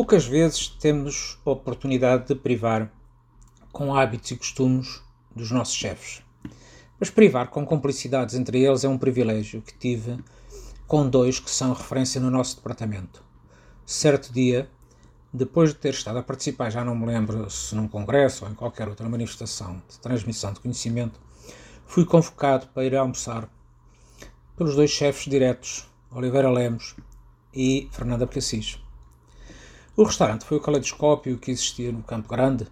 Poucas vezes temos a oportunidade de privar com hábitos e costumes dos nossos chefes. Mas privar com complicidades entre eles é um privilégio que tive com dois que são referência no nosso departamento. Certo dia, depois de ter estado a participar, já não me lembro se num congresso ou em qualquer outra manifestação de transmissão de conhecimento, fui convocado para ir almoçar pelos dois chefes diretos, Oliveira Lemos e Fernanda Cassis. O restaurante foi o caleidoscópio que existia no Campo Grande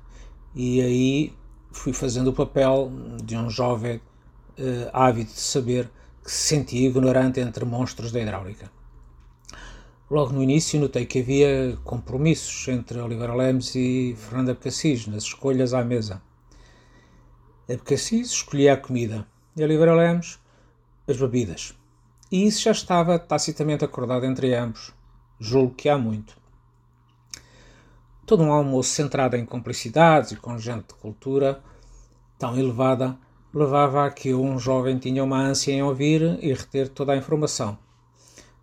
e aí fui fazendo o papel de um jovem uh, ávido de saber que se sentia ignorante entre monstros da hidráulica. Logo no início notei que havia compromissos entre Oliveira Lemos e Fernanda Cassis nas escolhas à mesa. A Cassis escolhia a comida e Oliveira Lemos as bebidas. E isso já estava tacitamente acordado entre ambos, julgo que há muito. Todo um almoço centrado em complicidades e com gente de cultura tão elevada levava a que um jovem tinha uma ânsia em ouvir e reter toda a informação.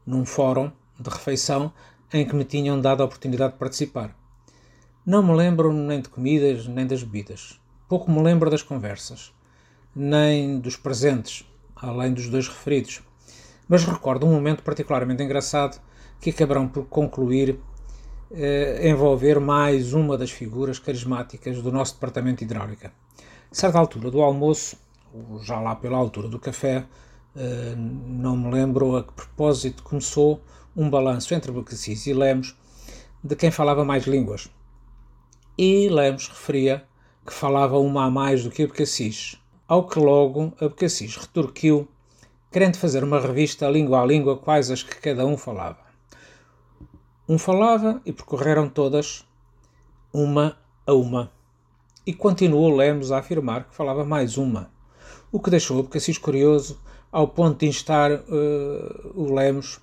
Num fórum de refeição em que me tinham dado a oportunidade de participar. Não me lembro nem de comidas nem das bebidas. Pouco me lembro das conversas, nem dos presentes, além dos dois referidos. Mas recordo um momento particularmente engraçado que acabarão por concluir eh, envolver mais uma das figuras carismáticas do nosso departamento de hidráulica. A certa altura do almoço, já lá pela altura do café, eh, não me lembro a que propósito começou um balanço entre Becacis e Lemos de quem falava mais línguas. E Lemos referia que falava uma a mais do que a Becacis, ao que logo a Becacis retorquiu, querendo fazer uma revista língua a língua quais as que cada um falava. Um falava e percorreram todas, uma a uma. E continuou Lemos a afirmar que falava mais uma, o que deixou Abcacis curioso ao ponto de instar uh, o Lemos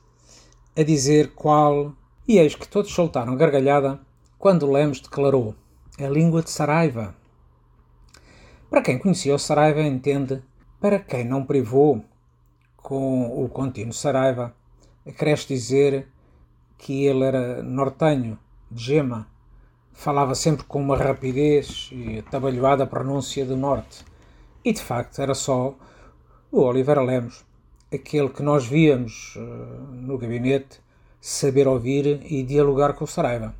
a dizer qual. E eis que todos soltaram gargalhada quando Lemos declarou: a língua de Saraiva. Para quem conhecia o Saraiva entende, para quem não privou com o contínuo Saraiva, acresce dizer que ele era nortenho, de gema, falava sempre com uma rapidez e atabalhoada pronúncia do norte. E de facto era só o Oliveira Lemos, aquele que nós víamos uh, no gabinete, saber ouvir e dialogar com o Saraiva.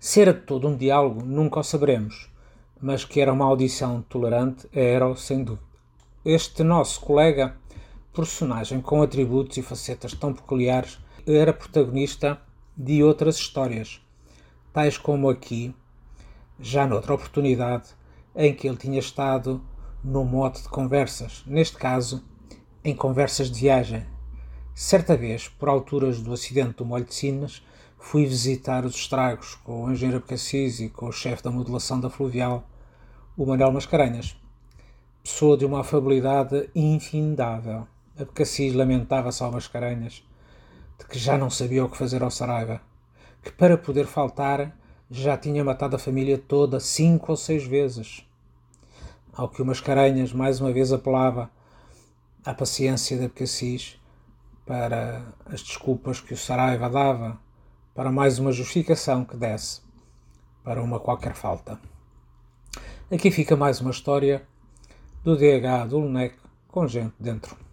Se era todo um diálogo, nunca o saberemos, mas que era uma audição tolerante, era sem dúvida. Este nosso colega, personagem com atributos e facetas tão peculiares, era protagonista de outras histórias, tais como aqui, já noutra oportunidade, em que ele tinha estado no mote de conversas, neste caso, em conversas de viagem. Certa vez, por alturas do acidente do Molho de Sinas, fui visitar os estragos com o engenheiro Abcacis e com o chefe da modelação da fluvial, o Manuel Mascarenhas. Pessoa de uma afabilidade infindável. Abcacis lamentava-se ao Mascarenhas de que já não sabia o que fazer ao Saraiva, que para poder faltar já tinha matado a família toda cinco ou seis vezes. Ao que o Mascarenhas mais uma vez apelava à paciência de Abcacis para as desculpas que o Saraiva dava, para mais uma justificação que desse para uma qualquer falta. Aqui fica mais uma história do DH do Lunec com gente dentro.